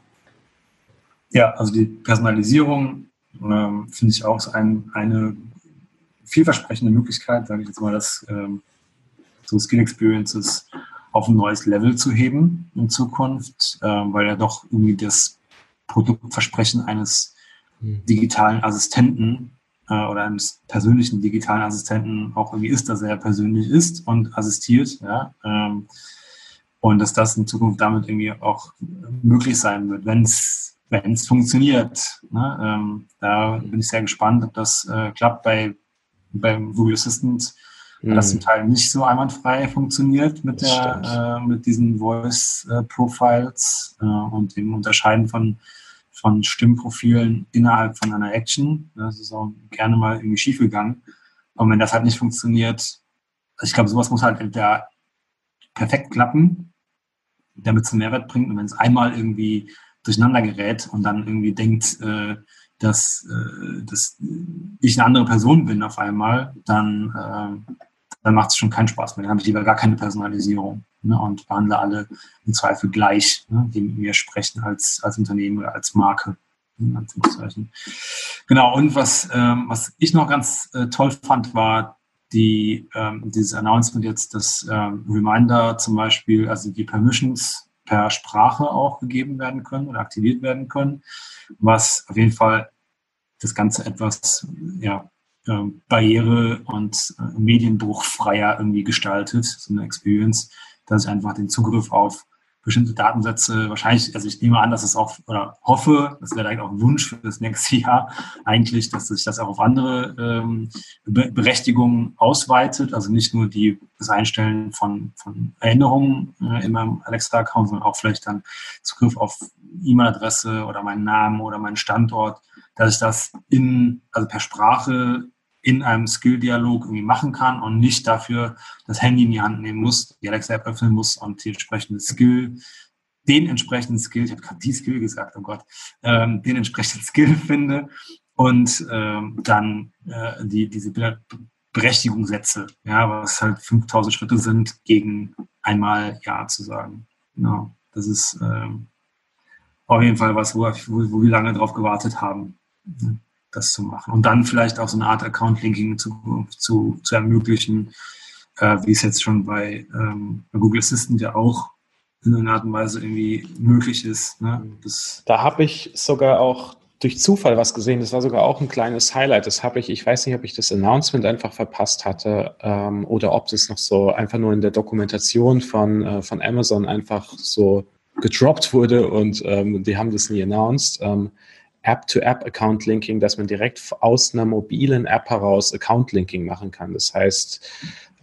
Ja, also die Personalisierung ähm, finde ich auch ein, eine vielversprechende Möglichkeit, sage ich jetzt mal, dass ähm, so Skill Experiences auf ein neues Level zu heben in Zukunft, äh, weil ja doch irgendwie das Produktversprechen eines hm. digitalen Assistenten äh, oder eines persönlichen digitalen Assistenten auch irgendwie ist, dass er persönlich ist und assistiert, ja. Ähm, und dass das in Zukunft damit irgendwie auch möglich sein wird, wenn es wenn es funktioniert. Ne? Ähm, da bin ich sehr gespannt, ob das äh, klappt bei beim Google Assistant mhm. das zum Teil nicht so einwandfrei funktioniert mit, der, äh, mit diesen Voice-Profiles äh, und dem Unterscheiden von, von Stimmprofilen innerhalb von einer Action. Das ist auch gerne mal irgendwie schiefgegangen. Und wenn das halt nicht funktioniert, ich glaube, sowas muss halt entweder perfekt klappen, damit es einen Mehrwert bringt. Und wenn es einmal irgendwie durcheinander gerät und dann irgendwie denkt, äh, dass, äh, dass ich eine andere Person bin auf einmal, dann, äh, dann macht es schon keinen Spaß mehr. Dann habe ich lieber gar keine Personalisierung ne, und behandle alle im Zweifel gleich, ne, die mit mir sprechen als, als Unternehmen oder als Marke. Genau, und was, ähm, was ich noch ganz äh, toll fand, war die, ähm, dieses Announcement jetzt, dass ähm, Reminder zum Beispiel, also die Permissions per Sprache auch gegeben werden können oder aktiviert werden können, was auf jeden Fall das Ganze etwas ja, barriere- und äh, medienbruchfreier irgendwie gestaltet, so eine Experience, dass ich einfach den Zugriff auf bestimmte Datensätze wahrscheinlich, also ich nehme an, dass es auch, oder hoffe, das wäre eigentlich auch ein Wunsch für das nächste Jahr eigentlich, dass sich das auch auf andere ähm, Berechtigungen ausweitet, also nicht nur die, das Einstellen von, von Erinnerungen äh, in meinem Alexa-Account, sondern auch vielleicht dann Zugriff auf E-Mail-Adresse oder meinen Namen oder meinen Standort, dass ich das in, also per Sprache in einem Skill-Dialog irgendwie machen kann und nicht dafür das Handy in die Hand nehmen muss, die Alexa-App öffnen muss und die entsprechende Skill, den entsprechenden Skill, ich habe gerade die Skill gesagt, oh Gott, ähm, den entsprechenden Skill finde und ähm, dann äh, die, diese Berechtigung setze, ja, was halt 5000 Schritte sind, gegen einmal Ja zu sagen. Genau, das ist ähm, auf jeden Fall was, wo, wo, wo wir lange drauf gewartet haben das zu machen. Und dann vielleicht auch so eine Art Account-Linking zu, zu, zu ermöglichen, äh, wie es jetzt schon bei, ähm, Google Assistant ja auch in einer Art und Weise irgendwie möglich ist. Ne? Da habe ich sogar auch durch Zufall was gesehen. Das war sogar auch ein kleines Highlight. Das habe ich, ich weiß nicht, ob ich das Announcement einfach verpasst hatte ähm, oder ob das noch so einfach nur in der Dokumentation von, äh, von Amazon einfach so gedroppt wurde und ähm, die haben das nie announced. Ähm, App-to-App-Account-Linking, dass man direkt aus einer mobilen App heraus Account-Linking machen kann. Das heißt,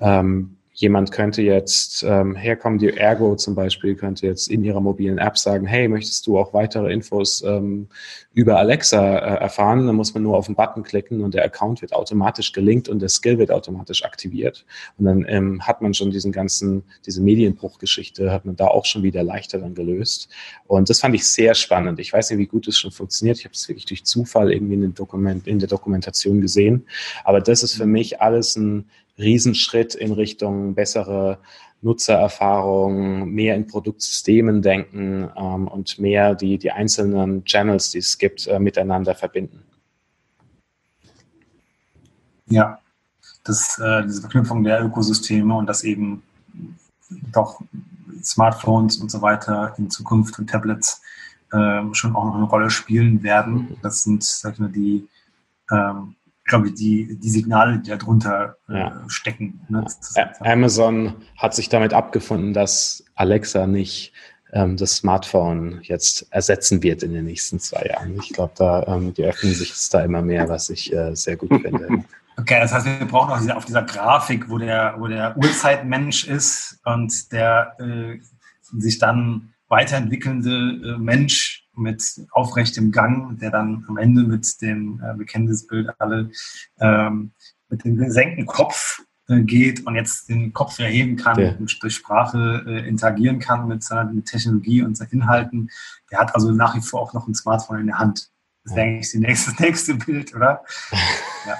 ähm, Jemand könnte jetzt ähm, herkommen, die Ergo zum Beispiel könnte jetzt in ihrer mobilen App sagen, hey, möchtest du auch weitere Infos ähm, über Alexa äh, erfahren? Dann muss man nur auf den Button klicken und der Account wird automatisch gelinkt und der Skill wird automatisch aktiviert. Und dann ähm, hat man schon diesen ganzen, diese Medienbruchgeschichte hat man da auch schon wieder leichter dann gelöst. Und das fand ich sehr spannend. Ich weiß nicht, wie gut es schon funktioniert. Ich habe es wirklich durch Zufall irgendwie in, in der Dokumentation gesehen. Aber das ist für mich alles ein Riesenschritt in Richtung bessere Nutzererfahrung, mehr in Produktsystemen denken ähm, und mehr die, die einzelnen Channels, die es gibt, äh, miteinander verbinden. Ja, das, äh, diese Verknüpfung der Ökosysteme und dass eben doch Smartphones und so weiter in Zukunft und Tablets äh, schon auch noch eine Rolle spielen werden. Das sind, sag ich mal, die ähm, glaube ich, die, die Signale, die darunter äh, ja. stecken. Ne? Amazon hat sich damit abgefunden, dass Alexa nicht ähm, das Smartphone jetzt ersetzen wird in den nächsten zwei Jahren. Ich glaube, da ähm, die öffnen sich da immer mehr, was ich äh, sehr gut finde. Okay, das heißt, wir brauchen auch diese, auf dieser Grafik, wo der, wo der Urzeitmensch ist und der äh, sich dann weiterentwickelnde äh, Mensch mit aufrechtem Gang, der dann am Ende mit dem, äh, wir kennen das Bild alle, ähm, mit dem gesenkten Kopf äh, geht und jetzt den Kopf erheben kann ja. und durch Sprache äh, interagieren kann mit seiner mit Technologie und seinen Inhalten. Der hat also nach wie vor auch noch ein Smartphone in der Hand. Das ist ja. eigentlich das nächste, nächste Bild, oder? Ja.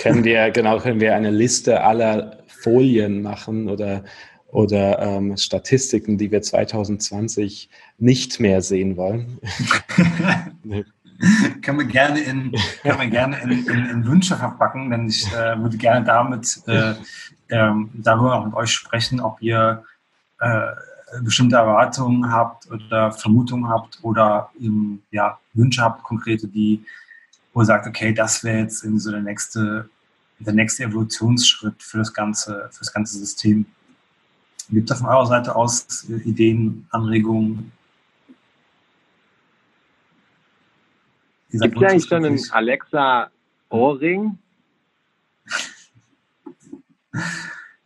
können wir, genau, können wir eine Liste aller Folien machen oder oder ähm, Statistiken, die wir 2020 nicht mehr sehen wollen. können wir gerne in, können wir gerne in, in, in Wünsche verpacken, denn ich äh, würde gerne damit äh, ähm, darüber auch mit euch sprechen, ob ihr äh, bestimmte Erwartungen habt oder Vermutungen habt oder eben, ja, Wünsche habt, konkrete, die, wo ihr sagt, okay, das wäre jetzt so der nächste, der nächste Evolutionsschritt für das ganze, für das ganze System. Gibt es von eurer Seite aus Ideen, Anregungen? Gibt es eigentlich schon einen Alexa Ohrring?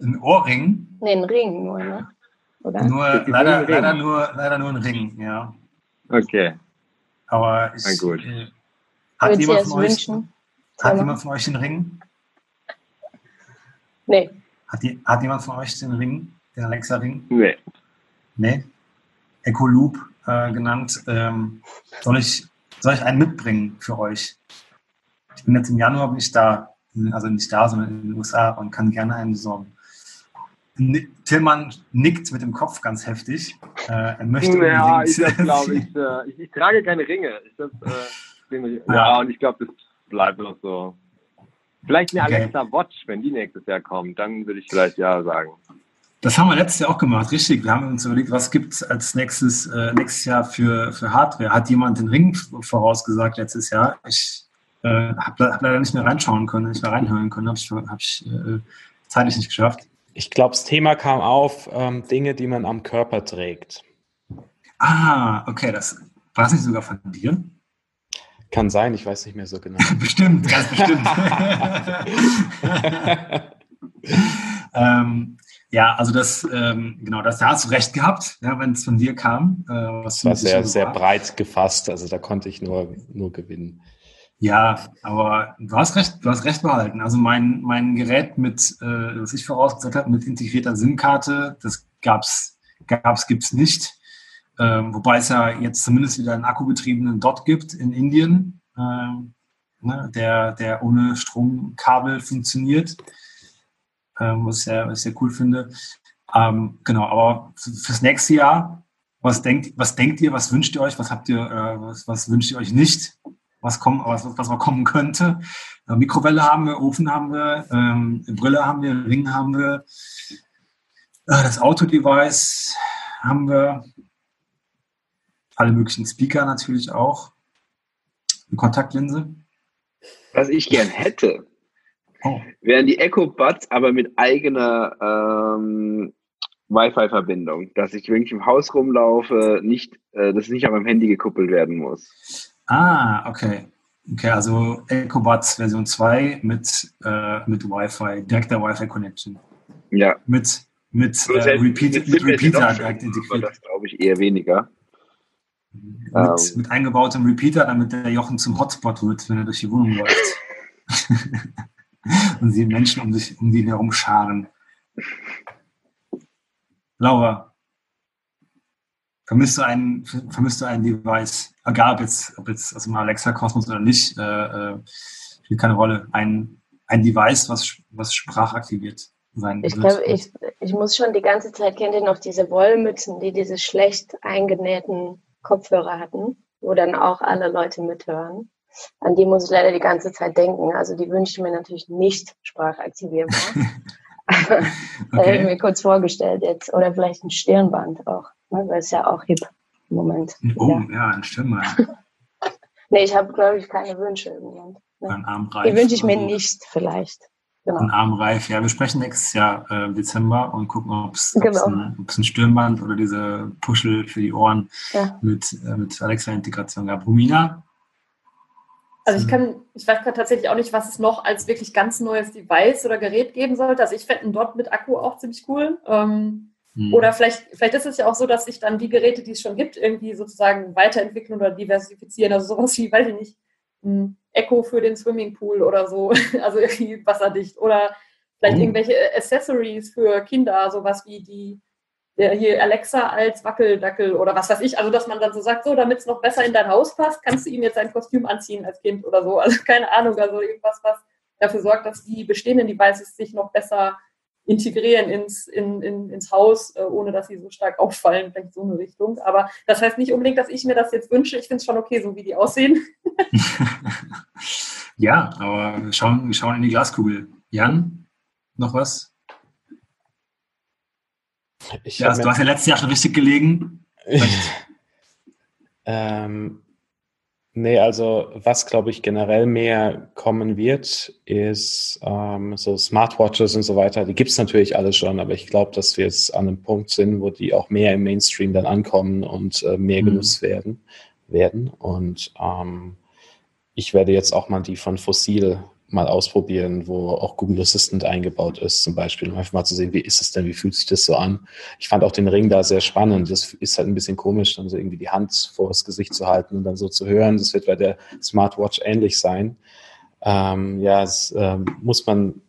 Ein Ohrring? Nee, ein Ring nur, ne? Oder? Nur, leider, leider, nur, leider nur ein Ring, ja. Okay. Aber ich, gut. Äh, hat, jemand von, euch, hat jemand von euch den Ring? Nee. Hat, die, hat jemand von euch den Ring? Den Alexa-Ring? Nee. Nee? Echo Loop äh, genannt. Ähm, soll, ich, soll ich einen mitbringen für euch? Ich bin jetzt im Januar nicht da, also nicht da, sondern in den USA und kann gerne einen besorgen. Tillmann nickt mit dem Kopf ganz heftig. Äh, er möchte ja, ich, glaube ich, äh, ich, ich, trage keine Ringe. Ich das, äh, ja. ja, und ich glaube, das bleibt noch so. Vielleicht eine okay. Alexa Watch, wenn die nächstes Jahr kommt, dann würde ich vielleicht ja sagen. Das haben wir letztes Jahr auch gemacht, richtig. Wir haben uns überlegt, was gibt es als nächstes, äh, nächstes Jahr für, für Hardware. Hat jemand den Ring vorausgesagt letztes Jahr? Ich äh, habe hab leider nicht mehr reinschauen können, nicht mehr reinhören können, habe ich, hab ich äh, zeitlich nicht geschafft. Ich glaube, das Thema kam auf, ähm, Dinge, die man am Körper trägt. Ah, okay, das war es nicht sogar von dir? Kann sein, ich weiß nicht mehr so genau. bestimmt, ganz bestimmt. ähm, ja, also das, ähm, genau, das, da hast du recht gehabt, ja, wenn es von dir kam. Äh, was das war sehr, sehr breit gefasst, also da konnte ich nur, nur gewinnen. Ja, aber du hast recht, du hast recht behalten. Also mein, mein Gerät mit, äh, was ich vorausgesagt habe, mit integrierter SIM-Karte, das gab's, gab's, gibt's nicht. Ähm, wobei es ja jetzt zumindest wieder einen akkubetriebenen Dot gibt in Indien, ähm, ne, der, der ohne Stromkabel funktioniert, ähm, was, ich sehr, was ich sehr cool finde. Ähm, genau, aber fürs nächste Jahr, was denkt, was denkt ihr, was wünscht ihr euch, was habt ihr, äh, was, was wünscht ihr euch nicht, was, kommen, was, was mal kommen könnte? Äh, Mikrowelle haben wir, Ofen haben wir, ähm, Brille haben wir, Ring haben wir, äh, das Autodevice haben wir, alle möglichen Speaker natürlich auch, eine Kontaktlinse. Was ich gern hätte. Wären die Echo Buds, aber mit eigener ähm, Wi-Fi-Verbindung, dass ich, wenn ich im Haus rumlaufe, nicht, äh, dass nicht an meinem Handy gekuppelt werden muss. Ah, okay. Okay, also EcoBuds Version 2 mit, äh, mit Wi-Fi, direkter Wi-Fi-Connection. Ja. Mit, mit, äh, Repeat, mit Repeater direkt integriert. Das glaube ich eher weniger. Mit, ähm. mit eingebautem Repeater, damit der Jochen zum Hotspot wird, wenn er durch die Wohnung läuft. Und sie Menschen um, sich, um ihn herum scharen. Laura, vermisst du ein, vermisst du ein Device, egal ob jetzt, ob jetzt aus dem Alexa-Kosmos oder nicht, äh, äh, spielt keine Rolle, ein, ein Device, was, was sprachaktiviert sein ich wird. Glaub, ich, ich muss schon die ganze Zeit, kennt ihr noch diese Wollmützen, die diese schlecht eingenähten Kopfhörer hatten, wo dann auch alle Leute mithören? An die muss ich leider die ganze Zeit denken. Also die wünsche ich mir natürlich nicht sprachaktivierbar. okay. da habe ich mir kurz vorgestellt jetzt. Oder vielleicht ein Stirnband auch. Ne? Weil es ja auch hip im Moment. Oh, ja, ja ein Stirnband. nee, ich habe, glaube ich, keine Wünsche im Moment. Ne? Ein Armreif. Die wünsche ich mir nicht, vielleicht. Genau. Ein Armreif. Ja, wir sprechen nächstes Jahr äh, Dezember und gucken, ob es genau. ein, ein, Stirnband oder diese Puschel für die Ohren ja. mit, äh, mit Alexa-Integration gab. Romina, also ich kann, ich weiß gerade tatsächlich auch nicht, was es noch als wirklich ganz neues Device oder Gerät geben sollte. Also ich fände einen Dot mit Akku auch ziemlich cool. Ähm, hm. Oder vielleicht, vielleicht ist es ja auch so, dass sich dann die Geräte, die es schon gibt, irgendwie sozusagen weiterentwickeln oder diversifizieren. Also sowas wie, weiß ich nicht, ein Echo für den Swimmingpool oder so, also irgendwie wasserdicht. Oder vielleicht hm. irgendwelche Accessories für Kinder, sowas wie die der hier Alexa als Wackeldackel oder was weiß ich. Also, dass man dann so sagt, so, damit es noch besser in dein Haus passt, kannst du ihm jetzt ein Kostüm anziehen als Kind oder so. Also, keine Ahnung, also irgendwas, was dafür sorgt, dass die bestehenden Devices sich noch besser integrieren ins, in, in, ins Haus, äh, ohne dass sie so stark auffallen, vielleicht so eine Richtung. Aber das heißt nicht unbedingt, dass ich mir das jetzt wünsche. Ich finde es schon okay, so wie die aussehen. ja, aber wir schauen, wir schauen in die Glaskugel. Jan, noch was? Ich ja, du hast ja letztes Jahr schon richtig gelegen. ähm, nee, also was glaube ich generell mehr kommen wird, ist ähm, so Smartwatches und so weiter. Die gibt es natürlich alle schon, aber ich glaube, dass wir jetzt an einem Punkt sind, wo die auch mehr im Mainstream dann ankommen und äh, mehr mhm. genutzt werden. werden. Und ähm, ich werde jetzt auch mal die von Fossil mal ausprobieren, wo auch Google Assistant eingebaut ist, zum Beispiel, um einfach mal zu sehen, wie ist es denn, wie fühlt sich das so an. Ich fand auch den Ring da sehr spannend. Das ist halt ein bisschen komisch, dann so irgendwie die Hand vor das Gesicht zu halten und dann so zu hören. Das wird bei der Smartwatch ähnlich sein. Ähm, ja, es äh, muss man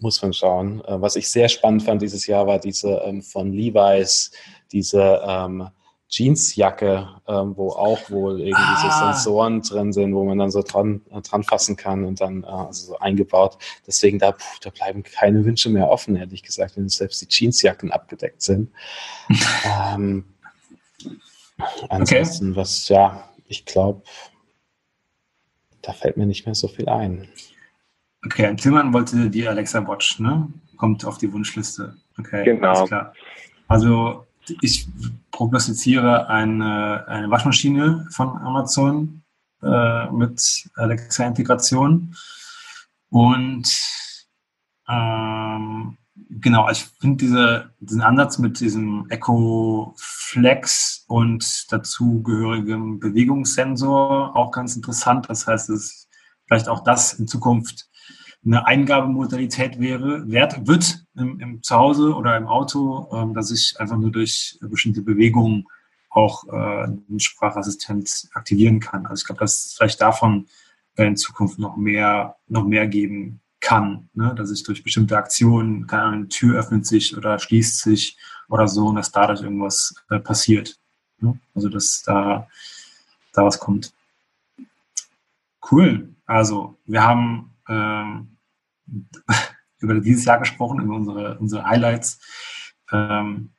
muss man schauen. Äh, was ich sehr spannend fand dieses Jahr war diese ähm, von Levi's, diese ähm, Jeansjacke, ähm, wo auch wohl irgendwie ah. so Sensoren drin sind, wo man dann so dran, dran fassen kann und dann äh, also so eingebaut. Deswegen da, puh, da bleiben keine Wünsche mehr offen, ehrlich gesagt, wenn selbst die Jeansjacken abgedeckt sind. ähm, ansonsten, okay. was, ja, ich glaube, da fällt mir nicht mehr so viel ein. Okay, Tillmann wollte die Alexa Watch, ne? Kommt auf die Wunschliste. Okay, genau. alles klar. Also ich prognostiziere eine, eine Waschmaschine von Amazon äh, mit Alexa-Integration. Und ähm, genau, ich finde diese, diesen Ansatz mit diesem Echo Flex und dazugehörigem Bewegungssensor auch ganz interessant. Das heißt, es vielleicht auch das in Zukunft eine Eingabemodalität wäre, wert, wird im, im Zuhause oder im Auto, ähm, dass ich einfach nur durch bestimmte Bewegungen auch äh, einen Sprachassistent aktivieren kann. Also ich glaube, dass vielleicht davon in Zukunft noch mehr, noch mehr geben kann, ne? dass ich durch bestimmte Aktionen, keine Ahnung, eine Tür öffnet sich oder schließt sich oder so und dass dadurch irgendwas äh, passiert. Ne? Also dass da, da was kommt. Cool. Also wir haben ähm, über dieses Jahr gesprochen, über unsere, unsere Highlights. Ähm,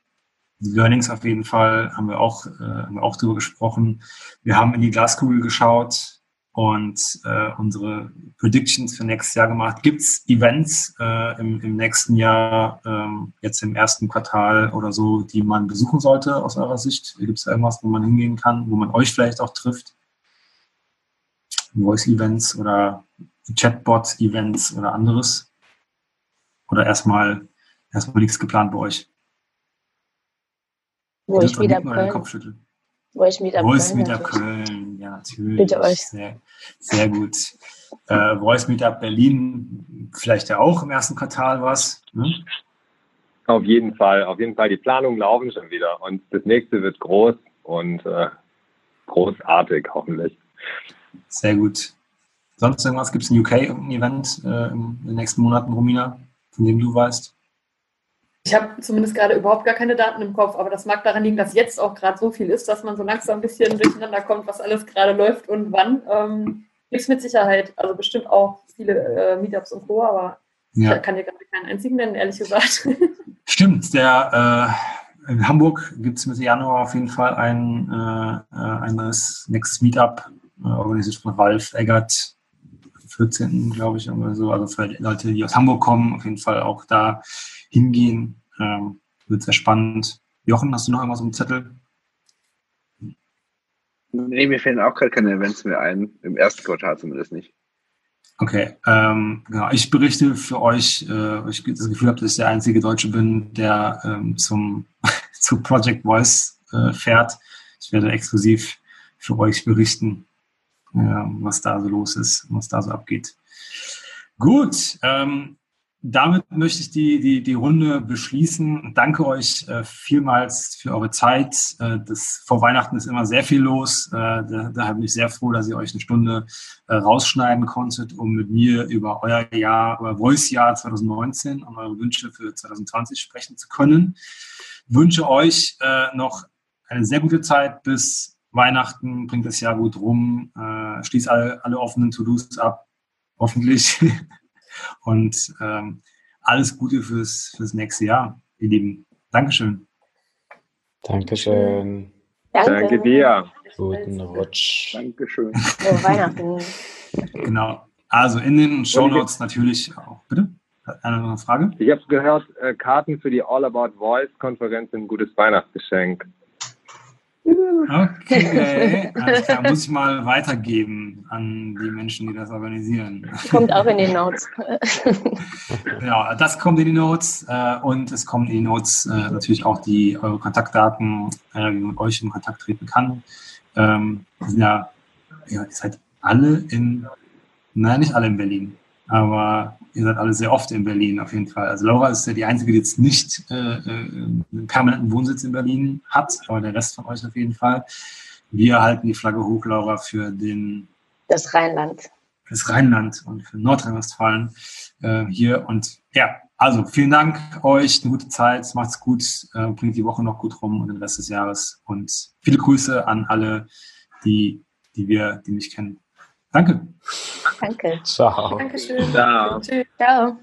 die Learnings auf jeden Fall haben wir auch, äh, auch drüber gesprochen. Wir haben in die Glaskugel geschaut, und äh, unsere Predictions für nächstes Jahr gemacht. Gibt es Events äh, im, im nächsten Jahr, ähm, jetzt im ersten Quartal oder so, die man besuchen sollte aus eurer Sicht? Gibt es irgendwas, wo man hingehen kann, wo man euch vielleicht auch trifft? Voice-Events oder Chatbot-Events oder anderes? Oder erstmal erstmal nichts geplant bei euch? Wo ich wieder Kopfschütteln. Voice Meetup Voice Meetup Köln, ja, natürlich. Bitte euch. Sehr, sehr gut. Äh, Voice Meetup Berlin, vielleicht ja auch im ersten Quartal was. Ne? Auf jeden Fall, auf jeden Fall. Die Planungen laufen schon wieder und das nächste wird groß und äh, großartig, hoffentlich. Sehr gut. Sonst irgendwas? Gibt es in UK irgendein Event äh, in den nächsten Monaten, Romina, von dem du weißt? Ich habe zumindest gerade überhaupt gar keine Daten im Kopf, aber das mag daran liegen, dass jetzt auch gerade so viel ist, dass man so langsam ein bisschen durcheinander kommt, was alles gerade läuft und wann. Ähm, Gibt mit Sicherheit. Also bestimmt auch viele äh, Meetups und Co., aber ja. ich kann dir gerade keinen einzigen nennen, ehrlich gesagt. Stimmt, der äh, in Hamburg gibt es Mitte Januar auf jeden Fall ein, äh, ein neues nächstes Meetup, äh, organisiert von Ralf Eggert, 14. glaube ich, oder so. Also für Leute, die aus Hamburg kommen, auf jeden Fall auch da hingehen. Ähm, wird sehr spannend. Jochen, hast du noch irgendwas im Zettel? Nee, mir fällen auch gerade keine Events mehr ein. Im ersten Quartal zumindest nicht. Okay, ähm, genau. Ich berichte für euch, äh, ich das Gefühl habe, dass ich der einzige Deutsche bin, der ähm, zum zu Project Voice äh, fährt. Ich werde exklusiv für euch berichten, äh, was da so los ist, was da so abgeht. Gut, ähm, damit möchte ich die, die, die Runde beschließen. Danke euch äh, vielmals für eure Zeit. Äh, das, vor Weihnachten ist immer sehr viel los. Äh, da, daher bin ich sehr froh, dass ihr euch eine Stunde äh, rausschneiden konntet, um mit mir über euer Jahr, euer Voice-Jahr 2019 und eure Wünsche für 2020 sprechen zu können. Ich wünsche euch äh, noch eine sehr gute Zeit bis Weihnachten. Bringt das Jahr gut rum. Äh, schließt alle, alle offenen To-Dos ab. Hoffentlich. Und ähm, alles Gute fürs, fürs nächste Jahr, ihr Lieben. Dankeschön. Dankeschön. Danke, Danke dir. Guten Rutsch. Dankeschön. Frohe Weihnachten. Genau. Also in den Show Notes natürlich auch. Bitte? Eine Frage? Ich habe gehört, äh, Karten für die All About Voice Konferenz sind ein gutes Weihnachtsgeschenk. Okay, also, da muss ich mal weitergeben an die Menschen, die das organisieren. Kommt auch in die Notes. genau, das kommt in die Notes äh, und es kommen in die Notes äh, natürlich auch die eure Kontaktdaten, äh, wie man mit euch in Kontakt treten kann. Ähm, ja, ja, ihr seid alle in, nein, nicht alle in Berlin, aber ihr seid alle sehr oft in Berlin auf jeden Fall. Also Laura ist ja die Einzige, die jetzt nicht äh, äh, einen permanenten Wohnsitz in Berlin hat, aber der Rest von euch auf jeden Fall. Wir halten die Flagge hoch, Laura, für den das Rheinland. Das Rheinland und für Nordrhein-Westfalen äh, hier. Und ja, also vielen Dank euch, eine gute Zeit, macht's gut, äh, bringt die Woche noch gut rum und den Rest des Jahres. Und viele Grüße an alle, die, die wir, die mich kennen. Danke. Danke. Ciao. Dankeschön. Ciao. Tschüss. Ciao.